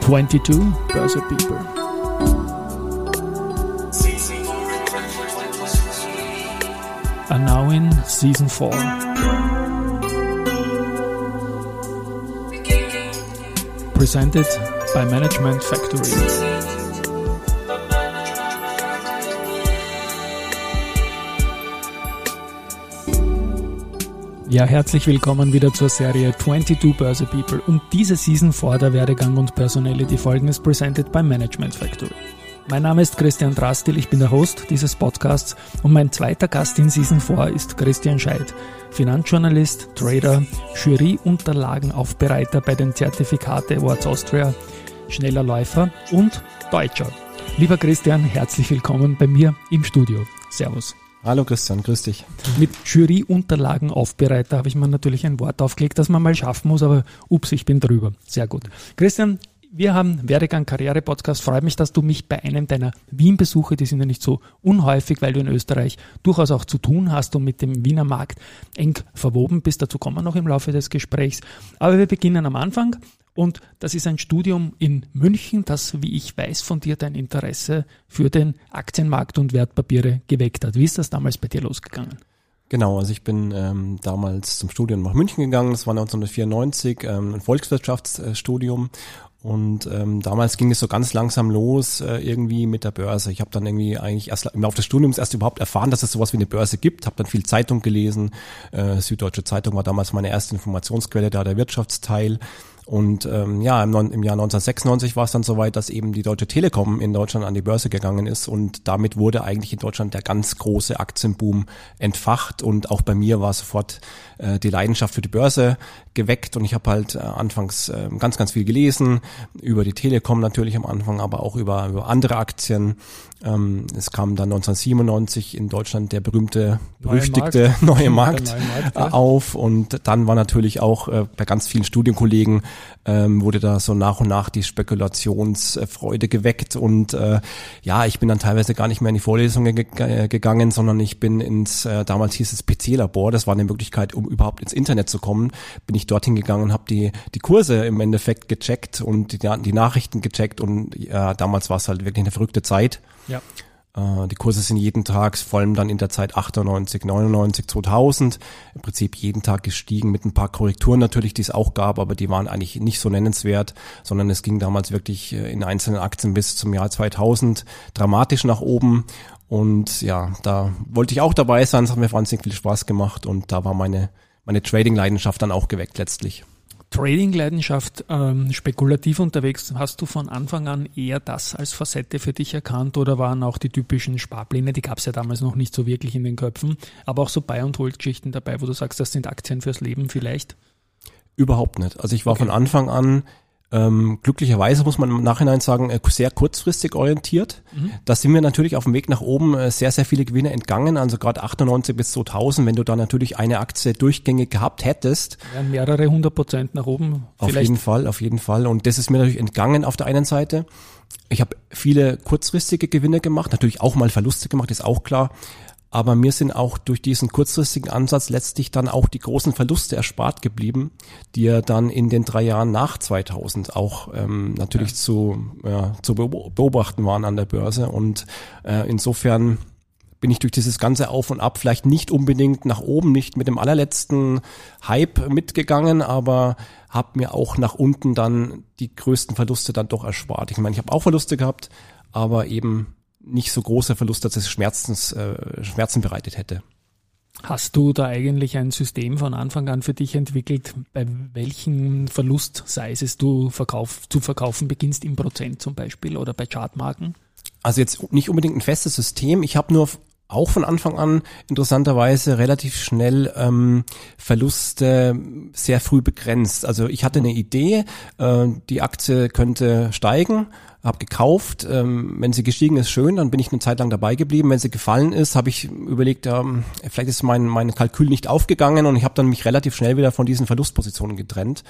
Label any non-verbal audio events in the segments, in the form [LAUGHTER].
22 Börse People. Are now in season 4. Presented by Management Factory. Ja, herzlich willkommen wieder zur Serie 22 Börse People und diese Season vor der Werdegang und Personality Folgen ist presented by Management Factory. Mein Name ist Christian Drastil, ich bin der Host dieses Podcasts und mein zweiter Gast in Season 4 ist Christian Scheid, Finanzjournalist, Trader, Juryunterlagenaufbereiter bei den Zertifikate Awards Austria, schneller Läufer und Deutscher. Lieber Christian, herzlich willkommen bei mir im Studio. Servus. Hallo Christian, grüß dich. Mit Juryunterlagenaufbereiter habe ich mir natürlich ein Wort aufgelegt, das man mal schaffen muss, aber ups, ich bin drüber. Sehr gut. Christian, wir haben Werdegang Karriere Podcast. Freut mich, dass du mich bei einem deiner Wien-Besuche, die sind ja nicht so unhäufig, weil du in Österreich durchaus auch zu tun hast und mit dem Wiener Markt eng verwoben bist. Dazu kommen wir noch im Laufe des Gesprächs. Aber wir beginnen am Anfang. Und das ist ein Studium in München, das, wie ich weiß, von dir dein Interesse für den Aktienmarkt und Wertpapiere geweckt hat. Wie ist das damals bei dir losgegangen? Genau, also ich bin ähm, damals zum Studium nach München gegangen, das war 1994, ähm, ein Volkswirtschaftsstudium und ähm, damals ging es so ganz langsam los äh, irgendwie mit der Börse. Ich habe dann irgendwie eigentlich erst im Laufe des Studiums erst überhaupt erfahren, dass es sowas wie eine Börse gibt. Habe dann viel Zeitung gelesen. Äh, Süddeutsche Zeitung war damals meine erste Informationsquelle, da der Wirtschaftsteil. Und ähm, ja, im, im Jahr 1996 war es dann soweit, dass eben die Deutsche Telekom in Deutschland an die Börse gegangen ist. Und damit wurde eigentlich in Deutschland der ganz große Aktienboom entfacht. Und auch bei mir war sofort äh, die Leidenschaft für die Börse geweckt und ich habe halt äh, anfangs äh, ganz, ganz viel gelesen, über die Telekom natürlich am Anfang, aber auch über, über andere Aktien. Ähm, es kam dann 1997 in Deutschland der berühmte, berüchtigte [LAUGHS] neue Markt, neue Markt, neue Markt auf. Und dann war natürlich auch äh, bei ganz vielen Studienkollegen ähm, wurde da so nach und nach die Spekulationsfreude geweckt. Und äh, ja, ich bin dann teilweise gar nicht mehr in die Vorlesungen ge äh, gegangen, sondern ich bin ins, äh, damals hieß es PC-Labor, das war eine Möglichkeit, um überhaupt ins Internet zu kommen, bin ich dorthin gegangen und habe die, die Kurse im Endeffekt gecheckt und die, die Nachrichten gecheckt und ja, damals war es halt wirklich eine verrückte Zeit. Ja. Äh, die Kurse sind jeden Tag, vor allem dann in der Zeit 98, 99, 2000, im Prinzip jeden Tag gestiegen mit ein paar Korrekturen natürlich, die es auch gab, aber die waren eigentlich nicht so nennenswert, sondern es ging damals wirklich äh, in einzelnen Aktien bis zum Jahr 2000 dramatisch nach oben. Und ja, da wollte ich auch dabei sein, es hat mir wahnsinnig viel Spaß gemacht und da war meine, meine Trading-Leidenschaft dann auch geweckt letztlich. Trading-Leidenschaft, ähm, spekulativ unterwegs, hast du von Anfang an eher das als Facette für dich erkannt oder waren auch die typischen Sparpläne, die gab es ja damals noch nicht so wirklich in den Köpfen, aber auch so Buy- und Hold-Geschichten dabei, wo du sagst, das sind Aktien fürs Leben vielleicht? Überhaupt nicht. Also ich war okay. von Anfang an ähm, glücklicherweise muss man im Nachhinein sagen, äh, sehr kurzfristig orientiert. Mhm. Da sind wir natürlich auf dem Weg nach oben äh, sehr, sehr viele Gewinne entgangen. Also gerade 98 bis 2000, wenn du da natürlich eine Aktie durchgängig gehabt hättest. Ja, mehrere hundert Prozent nach oben. Auf vielleicht. jeden Fall, auf jeden Fall. Und das ist mir natürlich entgangen auf der einen Seite. Ich habe viele kurzfristige Gewinne gemacht, natürlich auch mal Verluste gemacht, ist auch klar. Aber mir sind auch durch diesen kurzfristigen Ansatz letztlich dann auch die großen Verluste erspart geblieben, die ja dann in den drei Jahren nach 2000 auch ähm, natürlich ja. zu, ja, zu beobachten waren an der Börse. Und äh, insofern bin ich durch dieses ganze Auf und Ab vielleicht nicht unbedingt nach oben, nicht mit dem allerletzten Hype mitgegangen, aber habe mir auch nach unten dann die größten Verluste dann doch erspart. Ich meine, ich habe auch Verluste gehabt, aber eben nicht so großer Verlust, dass es Schmerzens, äh, Schmerzen bereitet hätte. Hast du da eigentlich ein System von Anfang an für dich entwickelt, bei welchen Verlust-Sizes du verkauf, zu verkaufen beginnst, im Prozent zum Beispiel oder bei Chartmarken? Also jetzt nicht unbedingt ein festes System. Ich habe nur auch von Anfang an interessanterweise relativ schnell ähm, Verluste sehr früh begrenzt. Also ich hatte eine Idee, äh, die Aktie könnte steigen habe gekauft. Ähm, wenn sie gestiegen ist, schön, dann bin ich eine Zeit lang dabei geblieben. Wenn sie gefallen ist, habe ich überlegt, ähm, vielleicht ist mein, mein Kalkül nicht aufgegangen und ich habe dann mich relativ schnell wieder von diesen Verlustpositionen getrennt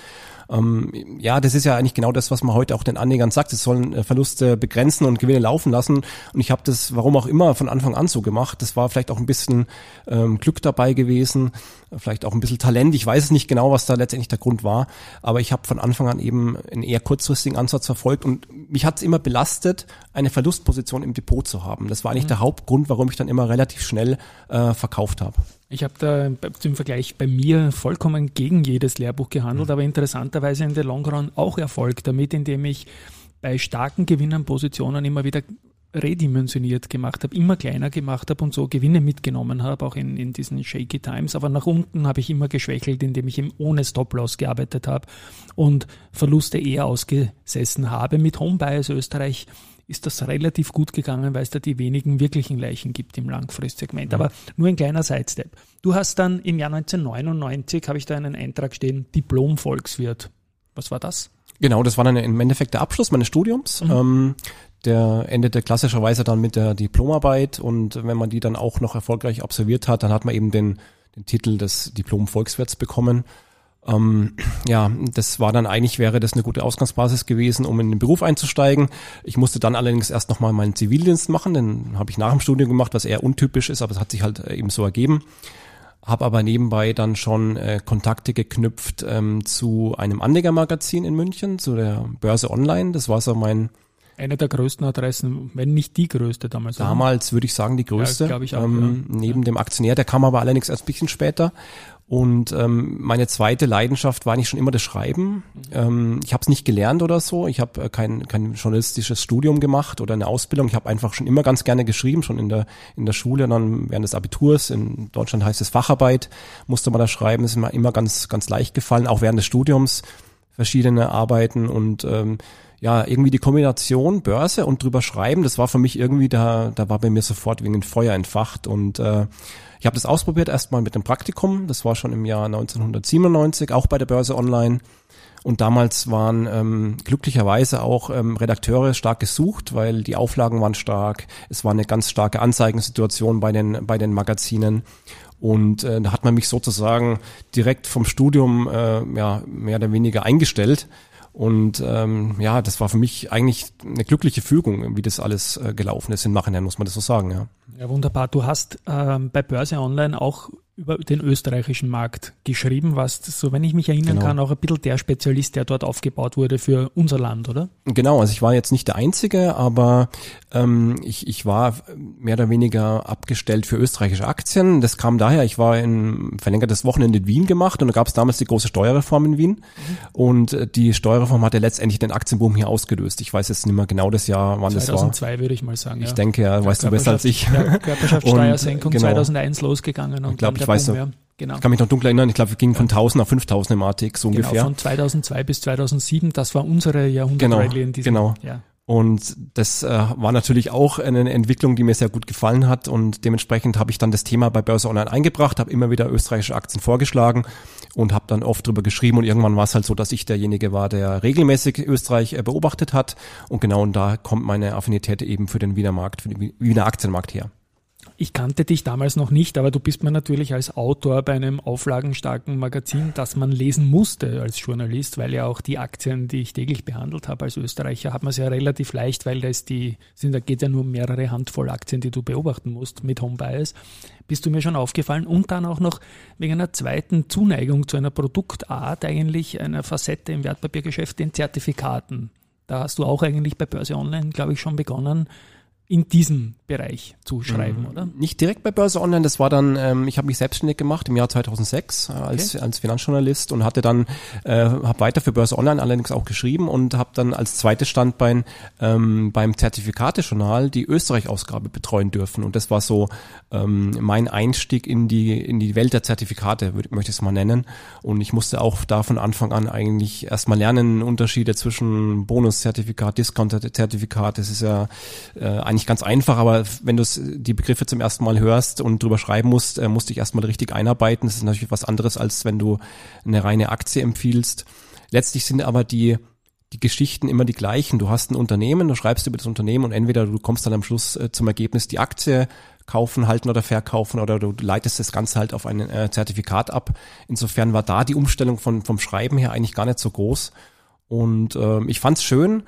ähm, ja, das ist ja eigentlich genau das, was man heute auch den Anlegern sagt. Es sollen äh, Verluste begrenzen und Gewinne laufen lassen. Und ich habe das, warum auch immer, von Anfang an so gemacht. Das war vielleicht auch ein bisschen ähm, Glück dabei gewesen, vielleicht auch ein bisschen Talent. Ich weiß es nicht genau, was da letztendlich der Grund war. Aber ich habe von Anfang an eben einen eher kurzfristigen Ansatz verfolgt. Und mich hat es immer belastet, eine Verlustposition im Depot zu haben. Das war eigentlich mhm. der Hauptgrund, warum ich dann immer relativ schnell äh, verkauft habe. Ich habe da zum Vergleich bei mir vollkommen gegen jedes Lehrbuch gehandelt, mhm. aber interessanterweise in der Long Run auch Erfolg damit, indem ich bei starken Gewinnern Positionen immer wieder redimensioniert gemacht habe, immer kleiner gemacht habe und so Gewinne mitgenommen habe, auch in, in diesen shaky Times. Aber nach unten habe ich immer geschwächelt, indem ich eben ohne Stop-Loss gearbeitet habe und Verluste eher ausgesessen habe. Mit Home Bias Österreich ist das relativ gut gegangen, weil es da die wenigen wirklichen Leichen gibt im Langfristsegment. Aber nur ein kleiner Sidestep. Du hast dann im Jahr 1999, habe ich da einen Eintrag stehen, Diplom-Volkswirt. Was war das? Genau, das war dann im Endeffekt der Abschluss meines Studiums. Mhm. Ähm, der endete klassischerweise dann mit der Diplomarbeit und wenn man die dann auch noch erfolgreich absolviert hat, dann hat man eben den, den Titel des Diplom-Volkswirts bekommen. Ähm, ja, das war dann eigentlich wäre das eine gute Ausgangsbasis gewesen, um in den Beruf einzusteigen. Ich musste dann allerdings erst nochmal meinen Zivildienst machen, den habe ich nach dem Studium gemacht, was eher untypisch ist, aber es hat sich halt eben so ergeben. Habe aber nebenbei dann schon äh, Kontakte geknüpft ähm, zu einem Anlegermagazin in München, zu der Börse Online. Das war so mein eine der größten Adressen, wenn nicht die größte damals. Damals würde ich sagen die größte. Ja, ich auch, ähm, ja. Neben ja. dem Aktionär, der kam aber allerdings erst ein bisschen später. Und ähm, meine zweite Leidenschaft war eigentlich schon immer das Schreiben. Ähm, ich habe es nicht gelernt oder so. Ich habe äh, kein, kein journalistisches Studium gemacht oder eine Ausbildung. Ich habe einfach schon immer ganz gerne geschrieben, schon in der in der Schule, dann während des Abiturs. In Deutschland heißt es Facharbeit, musste man da schreiben. Das ist mir immer ganz ganz leicht gefallen, auch während des Studiums verschiedene Arbeiten und ähm, ja, irgendwie die Kombination Börse und drüber schreiben, das war für mich irgendwie, da, da war bei mir sofort wegen ein Feuer entfacht und äh, ich habe das ausprobiert erstmal mit dem Praktikum, das war schon im Jahr 1997, auch bei der Börse Online. Und damals waren ähm, glücklicherweise auch ähm, Redakteure stark gesucht, weil die Auflagen waren stark. Es war eine ganz starke Anzeigensituation bei den, bei den Magazinen. Und äh, da hat man mich sozusagen direkt vom Studium äh, ja, mehr oder weniger eingestellt. Und ähm, ja, das war für mich eigentlich eine glückliche Fügung, wie das alles äh, gelaufen ist. Im Nachhinein muss man das so sagen, ja. Ja, wunderbar. Du hast ähm, bei Börse Online auch über den österreichischen Markt geschrieben, warst, so wenn ich mich erinnern genau. kann, auch ein bisschen der Spezialist, der dort aufgebaut wurde für unser Land, oder? Genau, also ich war jetzt nicht der Einzige, aber ähm, ich, ich war mehr oder weniger abgestellt für österreichische Aktien. Das kam daher, ich war in verlängertes Wochenende in Wien gemacht und da gab es damals die große Steuerreform in Wien mhm. und äh, die Steuerreform hat ja letztendlich den Aktienboom hier ausgelöst. Ich weiß jetzt nicht mehr genau das Jahr, wann 2002 das war. 2002 würde ich mal sagen. Ich ja. denke, ja, weißt du besser als ich. Ja, Körperschaftssteuersenkung [LAUGHS] genau. 2001 losgegangen. Und ich glaube, ich weiß so, genau. ich kann mich noch dunkel erinnern, ich glaube, wir gingen von 1000 auf 5000 im ATX so genau, ungefähr. von 2002 bis 2007, das war unsere Jahrhundertrallye genau, in diesem, genau. Ja. Und das äh, war natürlich auch eine Entwicklung, die mir sehr gut gefallen hat und dementsprechend habe ich dann das Thema bei Börse Online eingebracht, habe immer wieder österreichische Aktien vorgeschlagen und habe dann oft drüber geschrieben und irgendwann war es halt so, dass ich derjenige war, der regelmäßig Österreich äh, beobachtet hat und genau und da kommt meine Affinität eben für den Wiener Markt, für den Wiener Aktienmarkt her. Ich kannte dich damals noch nicht, aber du bist mir natürlich als Autor bei einem auflagenstarken Magazin, das man lesen musste als Journalist, weil ja auch die Aktien, die ich täglich behandelt habe als Österreicher, hat man es ja relativ leicht, weil da ist die, sind, da geht ja nur mehrere Handvoll Aktien, die du beobachten musst mit Home Bias. Bist du mir schon aufgefallen und dann auch noch wegen einer zweiten Zuneigung zu einer Produktart, eigentlich einer Facette im Wertpapiergeschäft, den Zertifikaten. Da hast du auch eigentlich bei Börse Online, glaube ich, schon begonnen, in diesem Bereich zu schreiben, mhm. oder? Nicht direkt bei Börse Online, das war dann, ähm, ich habe mich selbstständig gemacht im Jahr 2006 äh, als, okay. als Finanzjournalist und hatte dann, äh, habe weiter für Börse Online allerdings auch geschrieben und habe dann als zweites Standbein ähm, beim Zertifikatejournal die Österreich-Ausgabe betreuen dürfen und das war so ähm, mein Einstieg in die, in die Welt der Zertifikate, möchte ich es mal nennen und ich musste auch da von Anfang an eigentlich erstmal lernen, Unterschiede zwischen Bonuszertifikat, Discount-Zertifikat, das ist ja äh, eigentlich ganz einfach, aber wenn du die Begriffe zum ersten Mal hörst und drüber schreiben musst, äh, musst du dich erstmal richtig einarbeiten. Das ist natürlich was anderes, als wenn du eine reine Aktie empfiehlst. Letztlich sind aber die die Geschichten immer die gleichen. Du hast ein Unternehmen, du schreibst über das Unternehmen und entweder du kommst dann am Schluss äh, zum Ergebnis, die Aktie kaufen, halten oder verkaufen oder du leitest das Ganze halt auf ein äh, Zertifikat ab. Insofern war da die Umstellung von, vom Schreiben her eigentlich gar nicht so groß. Und äh, ich fand's schön,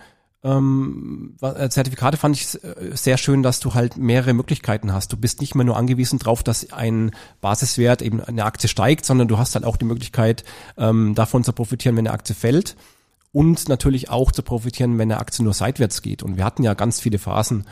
ähm, äh, Zertifikate fand ich äh, sehr schön, dass du halt mehrere Möglichkeiten hast. Du bist nicht mehr nur angewiesen darauf, dass ein Basiswert eben eine Aktie steigt, sondern du hast halt auch die Möglichkeit, ähm, davon zu profitieren, wenn eine Aktie fällt und natürlich auch zu profitieren, wenn eine Aktie nur seitwärts geht. Und wir hatten ja ganz viele Phasen,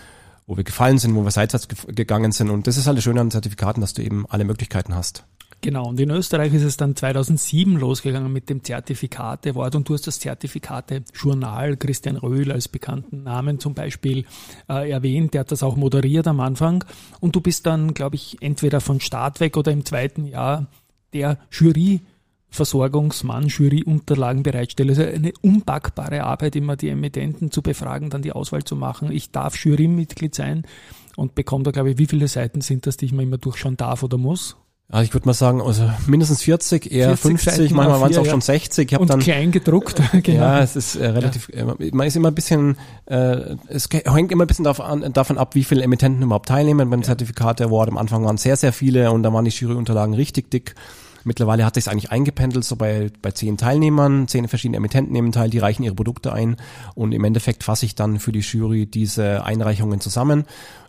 wo wir gefallen sind, wo wir seitwärts gegangen sind. Und das ist halt das Schöne an Zertifikaten, dass du eben alle Möglichkeiten hast. Genau, und in Österreich ist es dann 2007 losgegangen mit dem Zertifikate-Wort und du hast das Zertifikate-Journal Christian Röhl als bekannten Namen zum Beispiel äh, erwähnt, der hat das auch moderiert am Anfang und du bist dann, glaube ich, entweder von Start weg oder im zweiten Jahr der Jury Versorgungsmann, Juryunterlagen. Also eine unpackbare Arbeit, immer die Emittenten zu befragen, dann die Auswahl zu machen. Ich darf Jurymitglied sein und bekomme da, glaube ich, wie viele Seiten sind das, die ich mir immer durchschauen darf oder muss? Also ich würde mal sagen, also mindestens 40, eher 40 50, Seiten manchmal waren es auch ja. schon 60. Ich hab Und dann, klein gedruckt. [LAUGHS] genau. Ja, es ist äh, relativ, ja. Äh, man ist immer ein bisschen, äh, es hängt immer ein bisschen davon, davon ab, wie viele Emittenten überhaupt teilnehmen. Beim ja. Zertifikat Award am Anfang waren sehr, sehr viele und da waren die Juryunterlagen richtig dick. Mittlerweile hat sich eigentlich eingependelt, so bei, bei zehn Teilnehmern, zehn verschiedene Emittenten nehmen teil, die reichen ihre Produkte ein und im Endeffekt fasse ich dann für die Jury diese Einreichungen zusammen,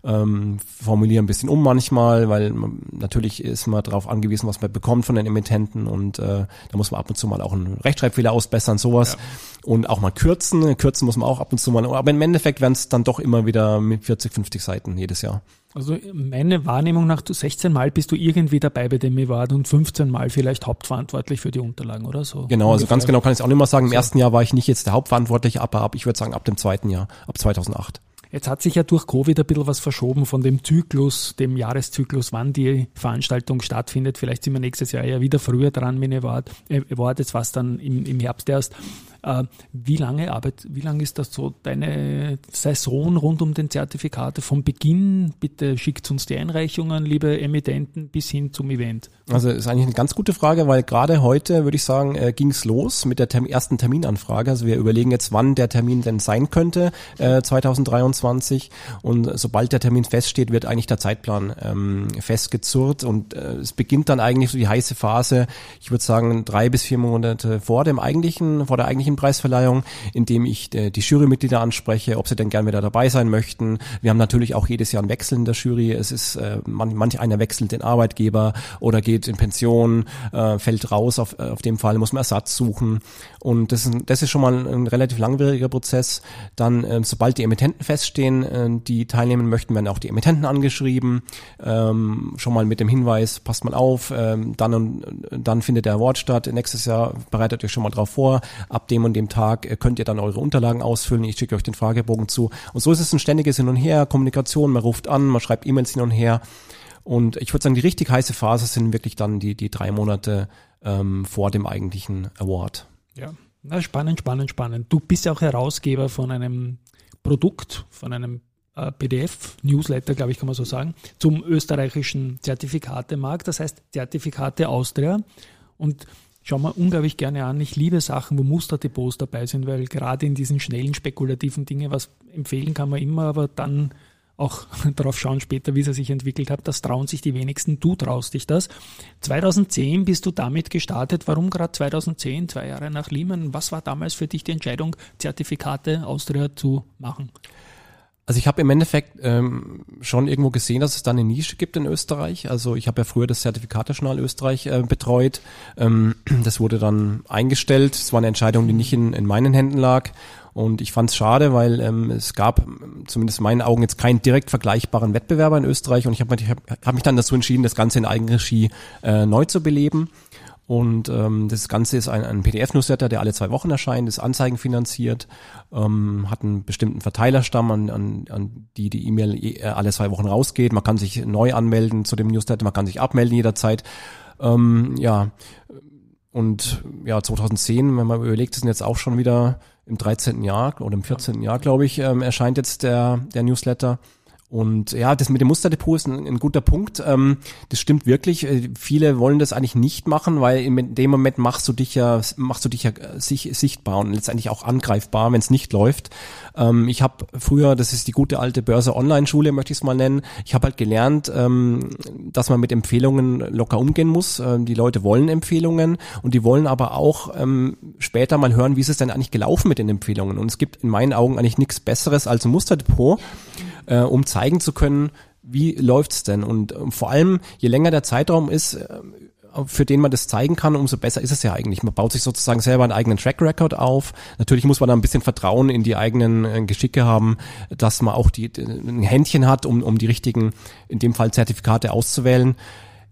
ähm, formuliere ein bisschen um manchmal, weil natürlich ist man darauf angewiesen, was man bekommt von den Emittenten und äh, da muss man ab und zu mal auch einen Rechtschreibfehler ausbessern, sowas. Ja. Und auch mal kürzen. Kürzen muss man auch ab und zu mal. Aber im Endeffekt werden es dann doch immer wieder mit 40, 50 Seiten jedes Jahr. Also meine Wahrnehmung nach, 16 Mal bist du irgendwie dabei bei dem Award und 15 Mal vielleicht hauptverantwortlich für die Unterlagen oder so. Genau, also ganz genau kann ich es auch nicht mal sagen. Im so. ersten Jahr war ich nicht jetzt der Hauptverantwortliche, aber ab, ich würde sagen ab dem zweiten Jahr, ab 2008. Jetzt hat sich ja durch Covid ein bisschen was verschoben von dem Zyklus, dem Jahreszyklus, wann die Veranstaltung stattfindet. Vielleicht sind wir nächstes Jahr ja wieder früher dran mit Award. Äh, Award jetzt war es dann im, im Herbst erst. Äh, wie lange Arbeit, wie lange ist das so deine Saison rund um den Zertifikate vom Beginn? Bitte schickt uns die Einreichungen, liebe Emittenten, bis hin zum Event. Also ist eigentlich eine ganz gute Frage, weil gerade heute, würde ich sagen, äh, ging es los mit der ersten Terminanfrage. Also wir überlegen jetzt, wann der Termin denn sein könnte, äh, 2023. Und sobald der Termin feststeht, wird eigentlich der Zeitplan ähm, festgezurrt und äh, es beginnt dann eigentlich so die heiße Phase, ich würde sagen, drei bis vier Monate vor dem eigentlichen, vor der eigentlichen Preisverleihung, indem ich äh, die Jurymitglieder anspreche, ob sie denn gern wieder dabei sein möchten. Wir haben natürlich auch jedes Jahr einen Wechsel in der Jury. Es ist äh, man, manch einer wechselt den Arbeitgeber oder geht in Pension, äh, fällt raus. Auf, auf dem Fall muss man Ersatz suchen. Und das ist, das ist schon mal ein relativ langwieriger Prozess. Dann, äh, sobald die Emittenten feststehen, äh, die teilnehmen möchten, werden auch die Emittenten angeschrieben. Ähm, schon mal mit dem Hinweis, passt mal auf, ähm, dann und dann findet der Award statt. Nächstes Jahr bereitet euch schon mal drauf vor. Ab dem und dem Tag äh, könnt ihr dann eure Unterlagen ausfüllen. Ich schicke euch den Fragebogen zu. Und so ist es ein ständiges Hin und Her, Kommunikation. Man ruft an, man schreibt E-Mails hin und her. Und ich würde sagen, die richtig heiße Phase sind wirklich dann die, die drei Monate ähm, vor dem eigentlichen Award. Ja, na, spannend, spannend, spannend. Du bist ja auch Herausgeber von einem Produkt, von einem äh, PDF-Newsletter, glaube ich, kann man so sagen, zum österreichischen Zertifikatemarkt, das heißt Zertifikate Austria. Und schauen wir unglaublich gerne an. Ich liebe Sachen, wo Musterdepots dabei sind, weil gerade in diesen schnellen, spekulativen Dingen, was empfehlen kann man immer, aber dann auch [LAUGHS] darauf schauen später, wie es sich entwickelt hat. Das trauen sich die wenigsten. Du traust dich das. 2010 bist du damit gestartet. Warum gerade 2010, zwei Jahre nach Lehman? Was war damals für dich die Entscheidung, Zertifikate Austria zu machen? Also ich habe im Endeffekt ähm, schon irgendwo gesehen, dass es da eine Nische gibt in Österreich. Also ich habe ja früher das Zertifikatejournal Österreich äh, betreut. Ähm, [CLEARS THROAT] das wurde dann eingestellt. Es war eine Entscheidung, die nicht in, in meinen Händen lag. Und ich fand es schade, weil ähm, es gab zumindest in meinen Augen jetzt keinen direkt vergleichbaren Wettbewerber in Österreich. Und ich habe hab, hab mich dann dazu entschieden, das Ganze in Eigenregie äh, neu zu beleben. Und ähm, das Ganze ist ein, ein PDF-Newsletter, der alle zwei Wochen erscheint, ist anzeigenfinanziert, ähm, hat einen bestimmten Verteilerstamm, an, an, an die die E-Mail äh, alle zwei Wochen rausgeht. Man kann sich neu anmelden zu dem Newsletter, man kann sich abmelden jederzeit. Ähm, ja, und ja, 2010, wenn man überlegt, sind jetzt auch schon wieder im 13. Jahr oder im 14. Jahr, glaube ich, ähm, erscheint jetzt der, der Newsletter. Und ja, das mit dem Musterdepot ist ein, ein guter Punkt. Ähm, das stimmt wirklich. Äh, viele wollen das eigentlich nicht machen, weil in dem Moment machst du dich ja, machst du dich ja sich, sichtbar und letztendlich auch angreifbar, wenn es nicht läuft. Ähm, ich habe früher, das ist die gute alte Börse Online-Schule, möchte ich es mal nennen. Ich habe halt gelernt, ähm, dass man mit Empfehlungen locker umgehen muss. Ähm, die Leute wollen Empfehlungen und die wollen aber auch ähm, später mal hören, wie ist es denn eigentlich gelaufen mit den Empfehlungen. Und es gibt in meinen Augen eigentlich nichts Besseres als ein Musterdepot äh, um zeigen zu können, wie läuft's denn? Und äh, vor allem, je länger der Zeitraum ist, äh, für den man das zeigen kann, umso besser ist es ja eigentlich. Man baut sich sozusagen selber einen eigenen Track Record auf. Natürlich muss man da ein bisschen Vertrauen in die eigenen äh, Geschicke haben, dass man auch die, ein Händchen hat, um, um die richtigen, in dem Fall Zertifikate auszuwählen.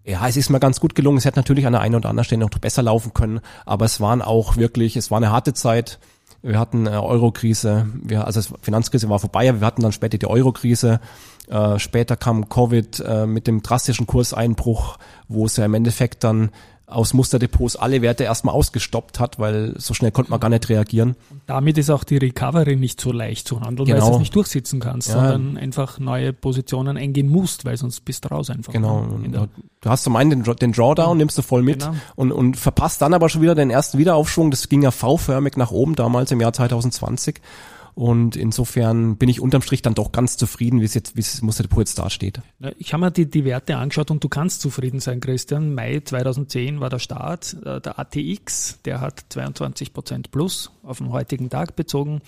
Ja, es ist mir ganz gut gelungen. Es hätte natürlich an der einen oder anderen Stelle noch besser laufen können, aber es waren auch wirklich, es war eine harte Zeit. Wir hatten äh, Euro-Krise, wir, also Finanzkrise war vorbei, aber wir hatten dann später die Euro-Krise. Äh, später kam Covid äh, mit dem drastischen Kurseinbruch, wo es ja im Endeffekt dann aus Musterdepots alle Werte erstmal ausgestoppt hat, weil so schnell konnte man gar nicht reagieren. Und damit ist auch die Recovery nicht so leicht zu handeln, genau. weil du es nicht durchsitzen kannst, ja. sondern einfach neue Positionen eingehen musst, weil sonst bist du raus einfach. Genau. Ne? Du hast zum einen den, den Drawdown, nimmst du voll mit genau. und, und verpasst dann aber schon wieder den ersten Wiederaufschwung. Das ging ja V-förmig nach oben damals im Jahr 2020. Und insofern bin ich unterm Strich dann doch ganz zufrieden, wie es jetzt, wie es Musterdepot jetzt dasteht. Ich habe mir die, die Werte angeschaut und du kannst zufrieden sein, Christian. Mai 2010 war der Start. Äh, der ATX, der hat 22 Prozent plus auf den heutigen Tag bezogen.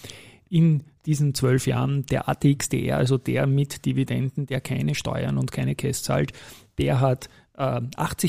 In diesen zwölf Jahren der ATXDR, also der mit Dividenden, der keine Steuern und keine Cash zahlt, der hat 80 äh,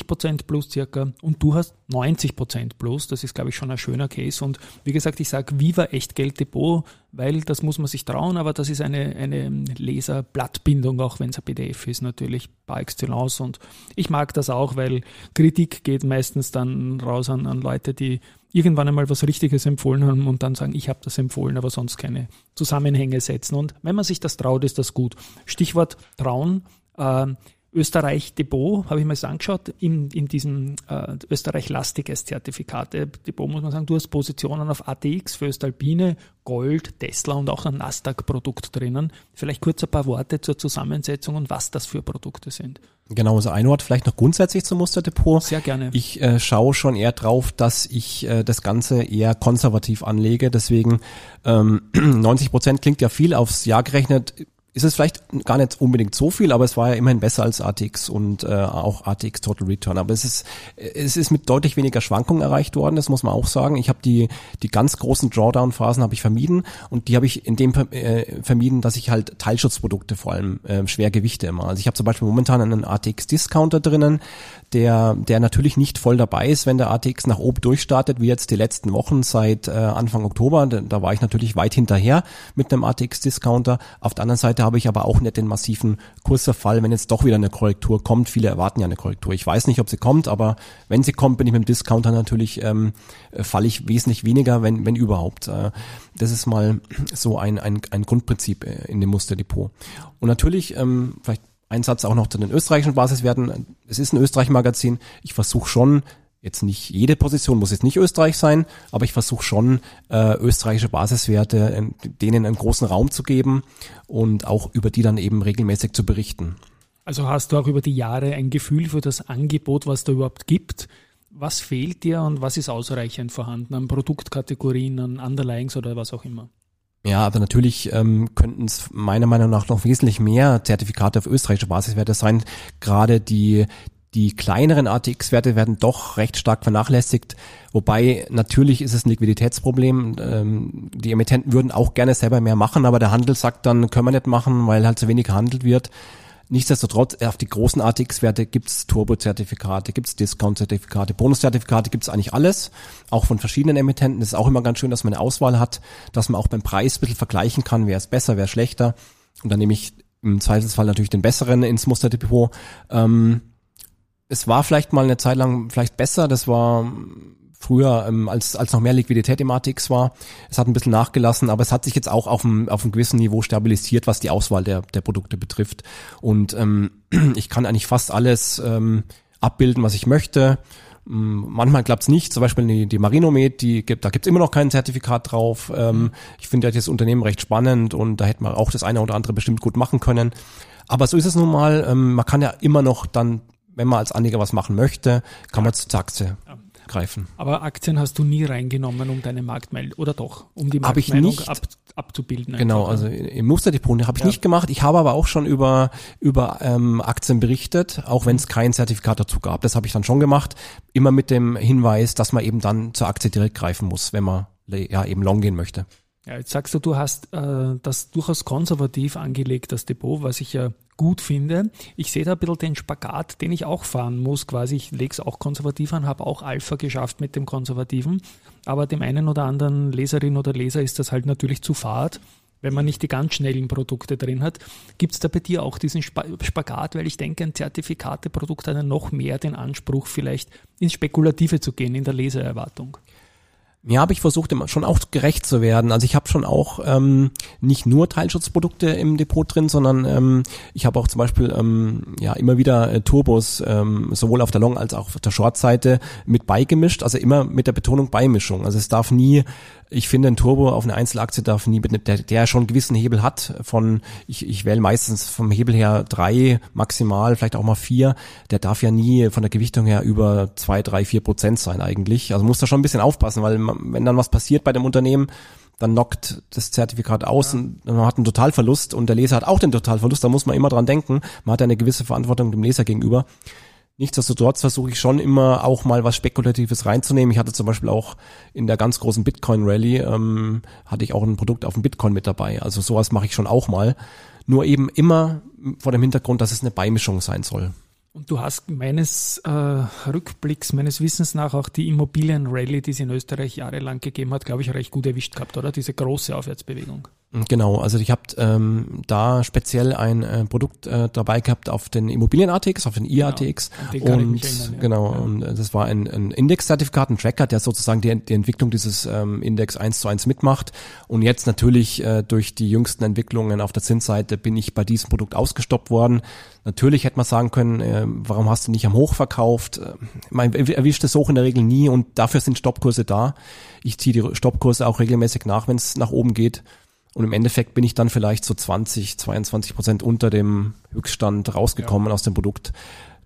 Prozent plus circa und du hast 90 Prozent plus. Das ist, glaube ich, schon ein schöner Case. Und wie gesagt, ich sage Viva Echtgeld-Depot, weil das muss man sich trauen, aber das ist eine, eine Leserblattbindung, auch wenn es ein PDF ist, natürlich par excellence. Und ich mag das auch, weil Kritik geht meistens dann raus an, an Leute, die irgendwann einmal was Richtiges empfohlen haben und dann sagen, ich habe das empfohlen, aber sonst keine Zusammenhänge setzen. Und wenn man sich das traut, ist das gut. Stichwort trauen. Äh, Österreich Depot, habe ich mir das angeschaut, in, in diesem äh, Österreich-lastiges Zertifikat. Depot muss man sagen, du hast Positionen auf ATX für Östalpine, Gold, Tesla und auch ein Nasdaq-Produkt drinnen. Vielleicht kurz ein paar Worte zur Zusammensetzung und was das für Produkte sind. Genau, also ein Wort vielleicht noch grundsätzlich zum Musterdepot. Sehr gerne. Ich äh, schaue schon eher drauf, dass ich äh, das Ganze eher konservativ anlege. Deswegen ähm, [CLEARS THROAT] 90 Prozent klingt ja viel aufs Jahr gerechnet ist es vielleicht gar nicht unbedingt so viel, aber es war ja immerhin besser als ATX und äh, auch ATX Total Return. Aber es ist, es ist mit deutlich weniger Schwankungen erreicht worden, das muss man auch sagen. Ich habe die, die ganz großen Drawdown-Phasen habe ich vermieden und die habe ich in dem äh, vermieden, dass ich halt Teilschutzprodukte vor allem äh, Schwergewichte immer. Also ich habe zum Beispiel momentan einen ATX Discounter drinnen, der, der natürlich nicht voll dabei ist, wenn der ATX nach oben durchstartet, wie jetzt die letzten Wochen seit äh, Anfang Oktober. Da, war ich natürlich weit hinterher mit einem ATX Discounter. Auf der anderen Seite habe ich aber auch nicht den massiven Kursverfall, wenn jetzt doch wieder eine Korrektur kommt. Viele erwarten ja eine Korrektur. Ich weiß nicht, ob sie kommt, aber wenn sie kommt, bin ich mit dem Discounter natürlich, ähm, falle ich wesentlich weniger, wenn, wenn überhaupt. Äh, das ist mal so ein, ein, ein Grundprinzip äh, in dem Musterdepot. Und natürlich, ähm, vielleicht ein Satz auch noch zu den österreichischen Basiswerten. Es ist ein Österreich-Magazin. Ich versuche schon, jetzt nicht jede Position muss jetzt nicht Österreich sein, aber ich versuche schon äh, österreichische Basiswerte denen einen großen Raum zu geben und auch über die dann eben regelmäßig zu berichten. Also hast du auch über die Jahre ein Gefühl für das Angebot, was da überhaupt gibt? Was fehlt dir und was ist ausreichend vorhanden an Produktkategorien, an Underlyings oder was auch immer? Ja, aber natürlich ähm, könnten es meiner Meinung nach noch wesentlich mehr Zertifikate auf österreichische Basiswerte sein. Gerade die, die kleineren ATX-Werte werden doch recht stark vernachlässigt, wobei natürlich ist es ein Liquiditätsproblem. Ähm, die Emittenten würden auch gerne selber mehr machen, aber der Handel sagt dann, können wir nicht machen, weil halt zu wenig gehandelt wird. Nichtsdestotrotz, auf die großen ATX-Werte gibt's Turbo-Zertifikate, gibt's Discount-Zertifikate, Bonus-Zertifikate, gibt's eigentlich alles, auch von verschiedenen Emittenten. Das ist auch immer ganz schön, dass man eine Auswahl hat, dass man auch beim Preis ein bisschen vergleichen kann, wer ist besser, wer ist schlechter. Und dann nehme ich im Zweifelsfall natürlich den besseren ins Musterdepot. Ähm, es war vielleicht mal eine Zeit lang vielleicht besser, das war früher, ähm, als, als noch mehr Liquidität im ATX war. Es hat ein bisschen nachgelassen, aber es hat sich jetzt auch auf einem, auf einem gewissen Niveau stabilisiert, was die Auswahl der, der Produkte betrifft. Und ähm, [CLEARS THROAT] ich kann eigentlich fast alles ähm, abbilden, was ich möchte. Manchmal klappt's nicht, zum Beispiel die, die Marinomed, die gibt, da gibt's immer noch kein Zertifikat drauf. Ähm, mhm. Ich finde das Unternehmen recht spannend und da hätte man auch das eine oder andere bestimmt gut machen können. Aber so ist es nun mal. Ähm, man kann ja immer noch dann, wenn man als Anleger was machen möchte, kann man zur Aktie greifen. Aber Aktien hast du nie reingenommen, um deine Marktmeldung, oder doch, um die Marktmeldung ab, abzubilden. Genau, einfach. also im Musterdepot habe ich ja. nicht gemacht. Ich habe aber auch schon über, über ähm, Aktien berichtet, auch wenn es kein Zertifikat dazu gab. Das habe ich dann schon gemacht. Immer mit dem Hinweis, dass man eben dann zur Aktie direkt greifen muss, wenn man ja eben long gehen möchte. Ja, jetzt sagst du, du hast äh, das durchaus konservativ angelegt, das Depot, was ich ja gut finde. Ich sehe da ein bisschen den Spagat, den ich auch fahren muss, quasi. Ich lege es auch konservativ an, habe auch Alpha geschafft mit dem Konservativen. Aber dem einen oder anderen Leserin oder Leser ist das halt natürlich zu fad, wenn man nicht die ganz schnellen Produkte drin hat. Gibt es da bei dir auch diesen Spagat? Weil ich denke, ein Zertifikateprodukt hat dann noch mehr den Anspruch, vielleicht ins Spekulative zu gehen, in der Lesererwartung. Ja, habe ich versucht, schon auch gerecht zu werden. Also ich habe schon auch ähm, nicht nur Teilschutzprodukte im Depot drin, sondern ähm, ich habe auch zum Beispiel ähm, ja immer wieder äh, Turbos ähm, sowohl auf der Long- als auch auf der Short-Seite mit beigemischt. Also immer mit der Betonung Beimischung. Also es darf nie ich finde, ein Turbo auf eine Einzelaktie darf nie, der, der schon einen gewissen Hebel hat von, ich, ich wähle meistens vom Hebel her drei, maximal, vielleicht auch mal vier, der darf ja nie von der Gewichtung her über zwei, drei, vier Prozent sein eigentlich. Also muss da schon ein bisschen aufpassen, weil wenn dann was passiert bei dem Unternehmen, dann knockt das Zertifikat aus ja. und man hat einen Totalverlust und der Leser hat auch den Totalverlust, da muss man immer dran denken. Man hat ja eine gewisse Verantwortung dem Leser gegenüber. Nichtsdestotrotz versuche ich schon immer auch mal was Spekulatives reinzunehmen. Ich hatte zum Beispiel auch in der ganz großen Bitcoin-Rally, ähm, hatte ich auch ein Produkt auf dem Bitcoin mit dabei. Also sowas mache ich schon auch mal. Nur eben immer vor dem Hintergrund, dass es eine Beimischung sein soll. Und du hast meines äh, Rückblicks, meines Wissens nach auch die Immobilien-Rally, die es in Österreich jahrelang gegeben hat, glaube ich, recht gut erwischt gehabt, oder? Diese große Aufwärtsbewegung. Genau, also ich habe ähm, da speziell ein äh, Produkt äh, dabei gehabt auf den Immobilien-ATX, auf den IATX genau, und, und erinnern, ja. genau ja. und äh, das war ein, ein Index-Zertifikat, ein Tracker, der sozusagen die, die Entwicklung dieses ähm, Index eins zu eins mitmacht und jetzt natürlich äh, durch die jüngsten Entwicklungen auf der Zinsseite bin ich bei diesem Produkt ausgestoppt worden. Natürlich hätte man sagen können, äh, warum hast du nicht am Hoch verkauft? Äh, man erwischt es hoch in der Regel nie und dafür sind Stoppkurse da. Ich ziehe die Stoppkurse auch regelmäßig nach, wenn es nach oben geht. Und im Endeffekt bin ich dann vielleicht so 20, 22 Prozent unter dem Höchststand rausgekommen ja. aus dem Produkt.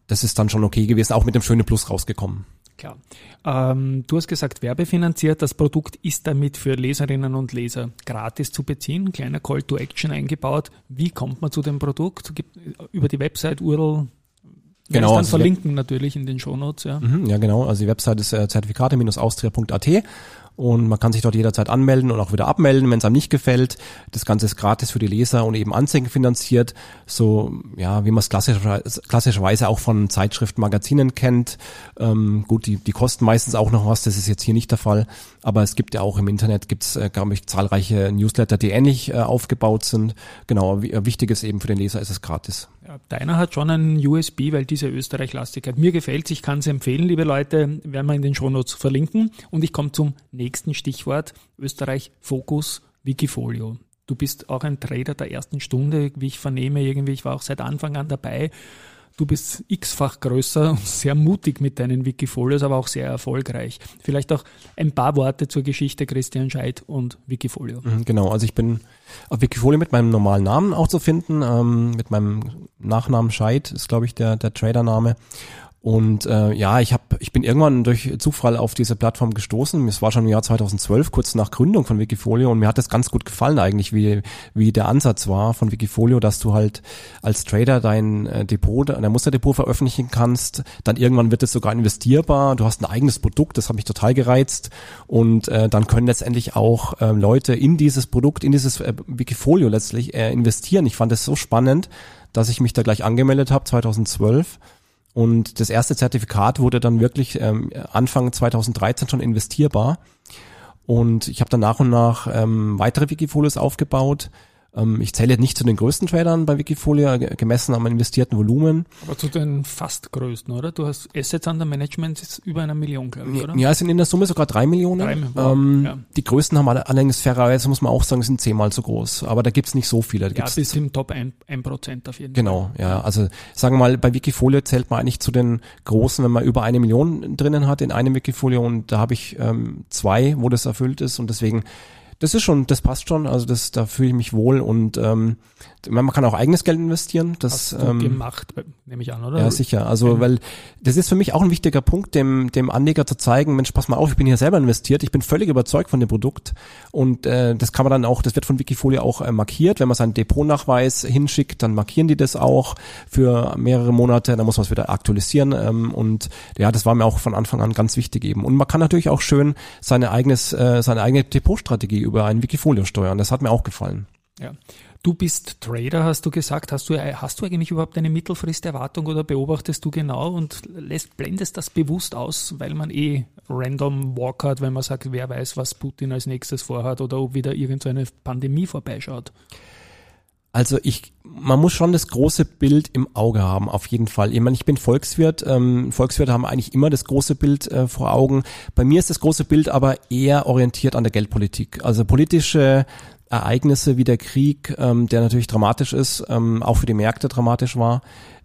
Das ist dann schon okay gewesen, auch mit dem schönen Plus rausgekommen. Klar. Ähm, du hast gesagt, werbefinanziert. Das Produkt ist damit für Leserinnen und Leser gratis zu beziehen. Kleiner Call to Action eingebaut. Wie kommt man zu dem Produkt? Gibt, über die Website URL Genau, dann also verlinken natürlich in den Shownotes, ja. Mhm, ja, genau. Also die Website ist äh, zertifikate-austria.at und man kann sich dort jederzeit anmelden und auch wieder abmelden, wenn es einem nicht gefällt. Das Ganze ist gratis für die Leser und eben Anzeigen finanziert, so ja, wie man es klassischerweise, klassischerweise auch von Zeitschriften, Magazinen kennt. Ähm, gut, die, die kosten meistens auch noch was, das ist jetzt hier nicht der Fall, aber es gibt ja auch im Internet, gibt es, äh, glaube ich, zahlreiche Newsletter, die ähnlich äh, aufgebaut sind. Genau, wichtig ist eben für den Leser ist es gratis. Deiner hat schon einen USB, weil diese Österreich-Lastigkeit mir gefällt. Ich kann es empfehlen, liebe Leute, werden wir in den Shownotes verlinken. Und ich komme zum nächsten Stichwort. Österreich Fokus Wikifolio. Du bist auch ein Trader der ersten Stunde, wie ich vernehme irgendwie. Ich war auch seit Anfang an dabei. Du bist x-fach größer und sehr mutig mit deinen Wikifolios, aber auch sehr erfolgreich. Vielleicht auch ein paar Worte zur Geschichte Christian Scheidt und Wikifolio. Mhm, genau, also ich bin auf Wikifolio mit meinem normalen Namen auch zu finden, ähm, mit meinem Nachnamen Scheid ist, glaube ich, der, der Tradername. Und äh, ja, ich habe, ich bin irgendwann durch Zufall auf diese Plattform gestoßen. Es war schon im Jahr 2012, kurz nach Gründung von Wikifolio, und mir hat das ganz gut gefallen eigentlich, wie wie der Ansatz war von Wikifolio, dass du halt als Trader dein äh, Depot, dein Musterdepot veröffentlichen kannst. Dann irgendwann wird es sogar investierbar. Du hast ein eigenes Produkt, das hat mich total gereizt. Und äh, dann können letztendlich auch äh, Leute in dieses Produkt, in dieses äh, Wikifolio letztlich äh, investieren. Ich fand es so spannend, dass ich mich da gleich angemeldet habe 2012 und das erste Zertifikat wurde dann wirklich ähm, Anfang 2013 schon investierbar. Und ich habe dann nach und nach ähm, weitere Wikifolios aufgebaut. Ähm, ich zähle jetzt nicht zu den größten Tradern bei Wikifolio, gemessen am investierten Volumen. Aber zu den fast größten, oder? Du hast Assets under Management ist über einer Million, glaube ich, oder? Ja, es sind in der Summe sogar drei Millionen. Drei, wow, ähm, ja. Die größten haben allerdings fairerweise, muss man auch sagen, sind zehnmal so groß. Aber da gibt's nicht so viele. Da ja, bis im Top 1%, 1 auf jeden genau, Fall. Genau, ja. Also sagen wir mal, bei Wikifolio zählt man eigentlich zu den großen, wenn man über eine Million drinnen hat in einem Wikifolio und da habe ich ähm, zwei, wo das erfüllt ist und deswegen das ist schon, das passt schon. Also das, da fühle ich mich wohl und ähm, man kann auch eigenes Geld investieren. Das Hast du ähm, gemacht, nehme ich an, oder? Ja, sicher. Also weil das ist für mich auch ein wichtiger Punkt, dem dem Anleger zu zeigen, Mensch, pass mal auf, ich bin hier selber investiert, ich bin völlig überzeugt von dem Produkt und äh, das kann man dann auch, das wird von Wikifolio auch äh, markiert, wenn man seinen Depotnachweis hinschickt, dann markieren die das auch für mehrere Monate. Dann muss man es wieder aktualisieren ähm, und ja, das war mir auch von Anfang an ganz wichtig eben. Und man kann natürlich auch schön seine eigenes äh, seine eigene Depotstrategie über ein Wikifolio steuern. Das hat mir auch gefallen. Ja. Du bist Trader, hast du gesagt. Hast du, hast du eigentlich überhaupt eine Mittelfristerwartung oder beobachtest du genau und lässt, blendest das bewusst aus, weil man eh random Walk hat, wenn man sagt, wer weiß, was Putin als nächstes vorhat oder ob wieder irgendeine Pandemie vorbeischaut? Also ich, man muss schon das große Bild im Auge haben, auf jeden Fall. Ich meine, ich bin Volkswirt. Ähm, Volkswirte haben eigentlich immer das große Bild äh, vor Augen. Bei mir ist das große Bild aber eher orientiert an der Geldpolitik. Also politische Ereignisse wie der Krieg, ähm, der natürlich dramatisch ist, ähm, auch für die Märkte dramatisch war,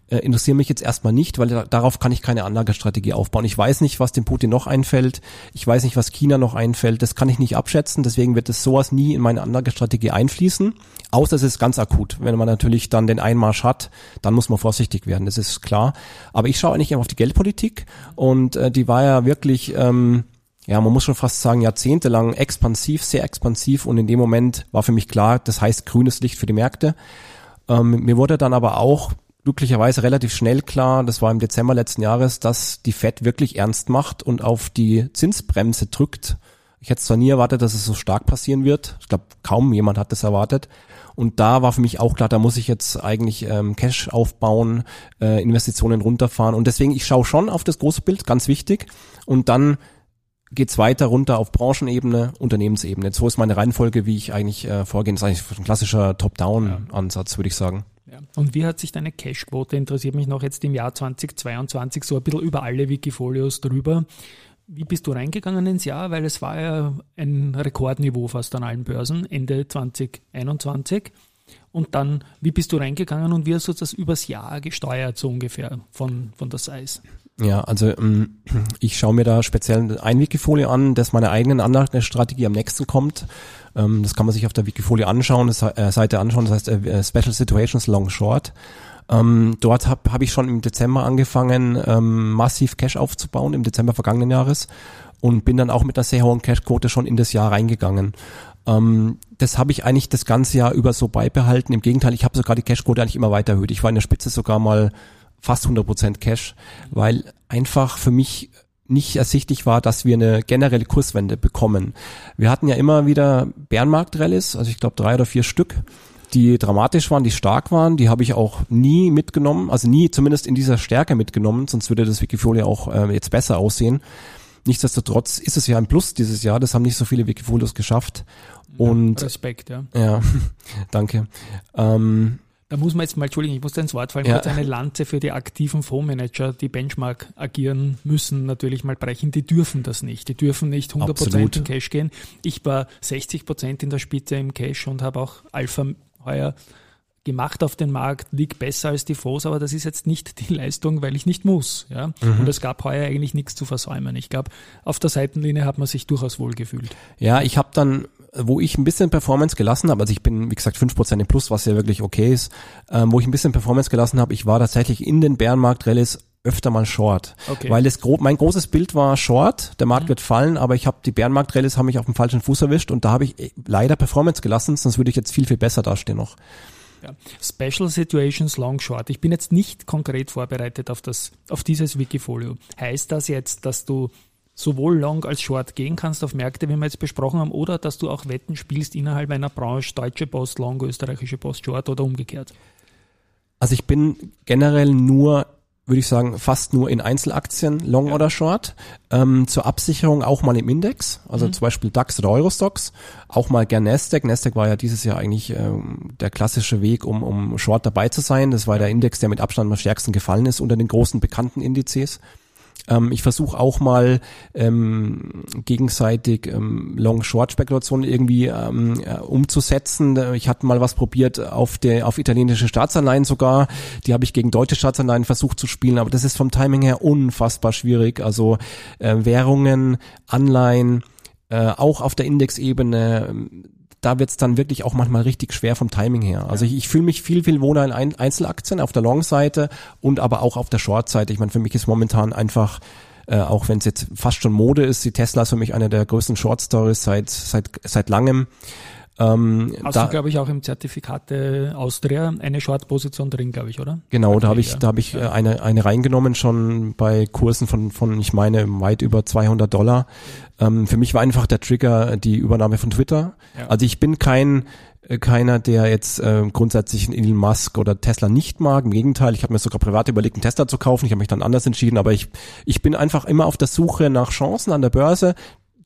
äh, interessieren mich jetzt erstmal nicht, weil darauf kann ich keine Anlagestrategie aufbauen. Ich weiß nicht, was dem Putin noch einfällt. Ich weiß nicht, was China noch einfällt. Das kann ich nicht abschätzen. Deswegen wird es sowas nie in meine Anlagestrategie einfließen. Außer es ist ganz akut. Wenn man natürlich dann den Einmarsch hat, dann muss man vorsichtig werden. Das ist klar. Aber ich schaue eigentlich auf die Geldpolitik und äh, die war ja wirklich ähm, ja, man muss schon fast sagen, jahrzehntelang expansiv, sehr expansiv und in dem Moment war für mich klar, das heißt grünes Licht für die Märkte. Ähm, mir wurde dann aber auch glücklicherweise relativ schnell klar, das war im Dezember letzten Jahres, dass die Fed wirklich ernst macht und auf die Zinsbremse drückt. Ich hätte zwar nie erwartet, dass es so stark passieren wird. Ich glaube, kaum jemand hat das erwartet. Und da war für mich auch klar, da muss ich jetzt eigentlich ähm, Cash aufbauen, äh, Investitionen runterfahren. Und deswegen, ich schaue schon auf das große Bild, ganz wichtig. Und dann geht's weiter runter auf Branchenebene, Unternehmensebene. So ist meine Reihenfolge, wie ich eigentlich äh, vorgehe. Das ist eigentlich ein klassischer Top-Down-Ansatz, würde ich sagen. Ja. Und wie hat sich deine Cash-Quote, interessiert mich noch jetzt im Jahr 2022 so ein bisschen über alle Wikifolios drüber. Wie bist du reingegangen ins Jahr? Weil es war ja ein Rekordniveau fast an allen Börsen Ende 2021. Und dann, wie bist du reingegangen und wie hast du das übers Jahr gesteuert, so ungefähr von, von der Size? Ja, also ähm, ich schaue mir da speziell ein Wikifolio an, das meiner eigenen Anlagestrategie am nächsten kommt. Ähm, das kann man sich auf der Wikifolio anschauen, äh, Seite anschauen, das heißt äh, Special Situations Long Short. Ähm, dort habe hab ich schon im Dezember angefangen, massiv Cash aufzubauen, im Dezember vergangenen Jahres und bin dann auch mit einer sehr hohen Cash-Quote schon in das Jahr reingegangen. Das habe ich eigentlich das ganze Jahr über so beibehalten. Im Gegenteil, ich habe sogar die Cash-Quote eigentlich immer weiter erhöht. Ich war in der Spitze sogar mal fast 100% Cash, weil einfach für mich nicht ersichtlich war, dass wir eine generelle Kurswende bekommen. Wir hatten ja immer wieder Bärenmarkt-Rallies, also ich glaube drei oder vier Stück, die dramatisch waren, die stark waren. Die habe ich auch nie mitgenommen, also nie zumindest in dieser Stärke mitgenommen, sonst würde das Wikifolio auch äh, jetzt besser aussehen. Nichtsdestotrotz ist es ja ein Plus dieses Jahr, das haben nicht so viele Wikifolios geschafft. Und Respekt, ja. Ja, [LAUGHS] danke. Ähm, da muss man jetzt mal, Entschuldigung, ich muss da ins Wort fallen, ja. kurz eine Lanze für die aktiven Fondsmanager, die Benchmark agieren müssen, natürlich mal brechen. Die dürfen das nicht. Die dürfen nicht 100% Absolut. in Cash gehen. Ich war 60% in der Spitze im Cash und habe auch Alpha heuer gemacht auf den Markt, liegt besser als die Fonds, aber das ist jetzt nicht die Leistung, weil ich nicht muss. Ja? Mhm. Und es gab heuer eigentlich nichts zu versäumen. Ich glaube, auf der Seitenlinie hat man sich durchaus wohl gefühlt. Ja, ich habe dann wo ich ein bisschen Performance gelassen habe, also ich bin, wie gesagt, fünf Prozent im Plus, was ja wirklich okay ist, ähm, wo ich ein bisschen Performance gelassen habe, ich war tatsächlich in den Bärenmarkt-Rallies öfter mal Short. Okay. Weil das gro mein großes Bild war Short, der Markt mhm. wird fallen, aber ich habe die Bärenmarkt-Rallies haben mich auf dem falschen Fuß erwischt und da habe ich äh, leider Performance gelassen, sonst würde ich jetzt viel, viel besser dastehen noch. Ja. Special Situations Long Short. Ich bin jetzt nicht konkret vorbereitet auf das, auf dieses Wikifolio. Heißt das jetzt, dass du sowohl Long als Short gehen kannst auf Märkte, wie wir jetzt besprochen haben, oder dass du auch Wetten spielst innerhalb einer Branche, deutsche Post Long, österreichische Post Short oder umgekehrt? Also ich bin generell nur würde ich sagen, fast nur in Einzelaktien, Long ja. oder Short. Ähm, zur Absicherung auch mal im Index, also mhm. zum Beispiel DAX oder Eurostox, auch mal gern Nasdaq. Nasdaq war ja dieses Jahr eigentlich ähm, der klassische Weg, um, um Short dabei zu sein. Das war der Index, der mit Abstand am stärksten gefallen ist unter den großen bekannten Indizes. Ähm, ich versuche auch mal ähm, gegenseitig ähm, Long-Short-Spekulationen irgendwie ähm, äh, umzusetzen. Ich hatte mal was probiert auf der auf italienische Staatsanleihen sogar. Die habe ich gegen deutsche Staatsanleihen versucht zu spielen, aber das ist vom Timing her unfassbar schwierig. Also äh, Währungen, Anleihen, äh, auch auf der Indexebene da wird's dann wirklich auch manchmal richtig schwer vom Timing her. Also ich, ich fühle mich viel, viel wohler in Einzelaktien auf der Long-Seite und aber auch auf der Short-Seite. Ich meine, für mich ist momentan einfach äh, auch wenn es jetzt fast schon Mode ist, die Tesla ist für mich eine der größten Short Stories seit seit seit langem. Ähm, Hast da, du, glaube ich, auch im Zertifikat Austria eine Short-Position drin, glaube ich, oder? Genau, da habe ich, da habe ich ja. eine, eine reingenommen, schon bei Kursen von, von, ich meine, weit über 200 Dollar. Ähm, für mich war einfach der Trigger die Übernahme von Twitter. Ja. Also ich bin kein, äh, keiner, der jetzt äh, grundsätzlich Elon Musk oder Tesla nicht mag. Im Gegenteil, ich habe mir sogar privat überlegt, einen Tesla zu kaufen. Ich habe mich dann anders entschieden, aber ich, ich bin einfach immer auf der Suche nach Chancen an der Börse,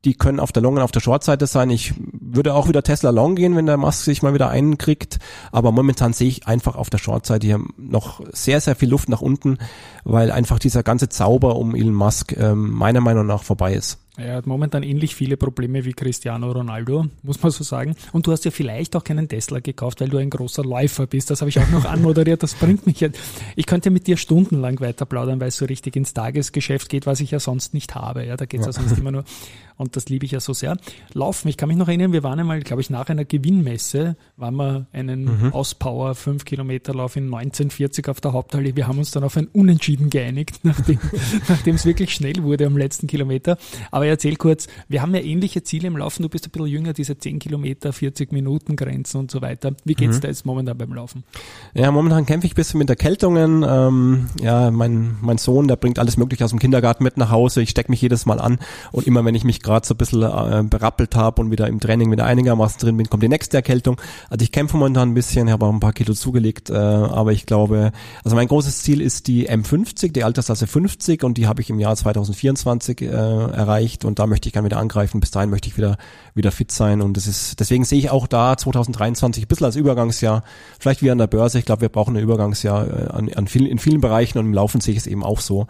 die können auf der Long- und auf der Short-Seite sein. Ich würde auch wieder Tesla Long gehen, wenn der Musk sich mal wieder einkriegt. Aber momentan sehe ich einfach auf der Short-Seite hier noch sehr, sehr viel Luft nach unten, weil einfach dieser ganze Zauber um Elon Musk ähm, meiner Meinung nach vorbei ist. Er hat momentan ähnlich viele Probleme wie Cristiano Ronaldo, muss man so sagen. Und du hast ja vielleicht auch keinen Tesla gekauft, weil du ein großer Läufer bist. Das habe ich auch noch [LAUGHS] anmoderiert. Das bringt mich jetzt. Ich könnte mit dir stundenlang weiter plaudern, weil es so richtig ins Tagesgeschäft geht, was ich ja sonst nicht habe. Ja, da geht es ja. ja sonst immer nur und das liebe ich ja so sehr. Laufen, ich kann mich noch erinnern, wir waren einmal, glaube ich, nach einer Gewinnmesse, waren wir einen mhm. Auspower 5 Kilometer Lauf in 1940 auf der Haupthalle. Wir haben uns dann auf ein Unentschieden geeinigt, [LAUGHS] nachdem nachdem es wirklich schnell wurde am letzten Kilometer. Aber erzähl kurz, wir haben ja ähnliche Ziele im Laufen. Du bist ein bisschen jünger, diese 10 Kilometer, 40 Minuten Grenzen und so weiter. Wie geht's mhm. da jetzt momentan beim Laufen? Ja, momentan kämpfe ich ein bisschen mit Erkältungen. Ähm, ja, mein, mein Sohn, der bringt alles Mögliche aus dem Kindergarten mit nach Hause. Ich stecke mich jedes Mal an und immer wenn ich mich gerade so ein bisschen äh, berappelt habe und wieder im Training wieder einigermaßen drin bin, kommt die nächste Erkältung. Also ich kämpfe momentan ein bisschen, habe auch ein paar Kilo zugelegt, äh, aber ich glaube, also mein großes Ziel ist die M50, die Altersklasse 50 und die habe ich im Jahr 2024 äh, erreicht und da möchte ich gerne wieder angreifen. Bis dahin möchte ich wieder wieder fit sein und das ist deswegen sehe ich auch da 2023 ein bisschen als Übergangsjahr, vielleicht wie an der Börse. Ich glaube, wir brauchen ein Übergangsjahr äh, an, an vielen, in vielen Bereichen und im Laufen sehe ich es eben auch so.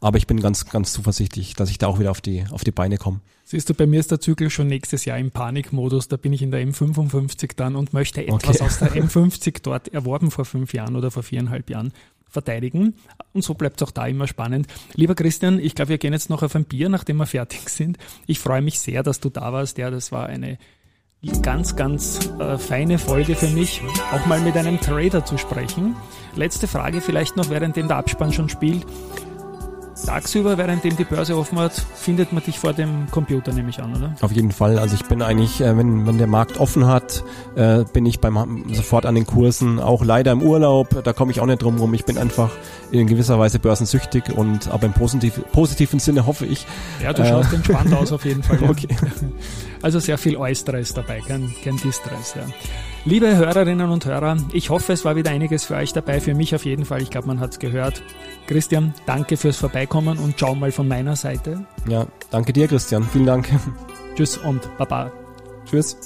Aber ich bin ganz, ganz zuversichtlich, dass ich da auch wieder auf die, auf die Beine komme. Siehst du, bei mir ist der Zyklus schon nächstes Jahr im Panikmodus. Da bin ich in der M55 dann und möchte etwas okay. aus der M50 dort erworben vor fünf Jahren oder vor viereinhalb Jahren verteidigen. Und so bleibt es auch da immer spannend. Lieber Christian, ich glaube, wir gehen jetzt noch auf ein Bier, nachdem wir fertig sind. Ich freue mich sehr, dass du da warst. Ja, das war eine ganz, ganz äh, feine Folge für mich, auch mal mit einem Trader zu sprechen. Letzte Frage vielleicht noch, während der Abspann schon spielt. Tagsüber, währenddem die Börse offen hat, findet man dich vor dem Computer, nehme ich an, oder? Auf jeden Fall. Also ich bin eigentlich, äh, wenn, wenn der Markt offen hat, äh, bin ich beim sofort an den Kursen. Auch leider im Urlaub, da komme ich auch nicht drum rum. Ich bin einfach in gewisser Weise börsensüchtig und aber im positiv, positiven Sinne hoffe ich. Ja, du schaust äh, entspannt aus auf jeden Fall. [LAUGHS] Ja. Okay. Also sehr viel Eustress dabei, kein, kein Distress, ja. Liebe Hörerinnen und Hörer, ich hoffe, es war wieder einiges für euch dabei, für mich auf jeden Fall. Ich glaube, man hat es gehört. Christian, danke fürs Vorbeikommen und ciao mal von meiner Seite. Ja, danke dir, Christian. Vielen Dank. Tschüss und Baba. Tschüss.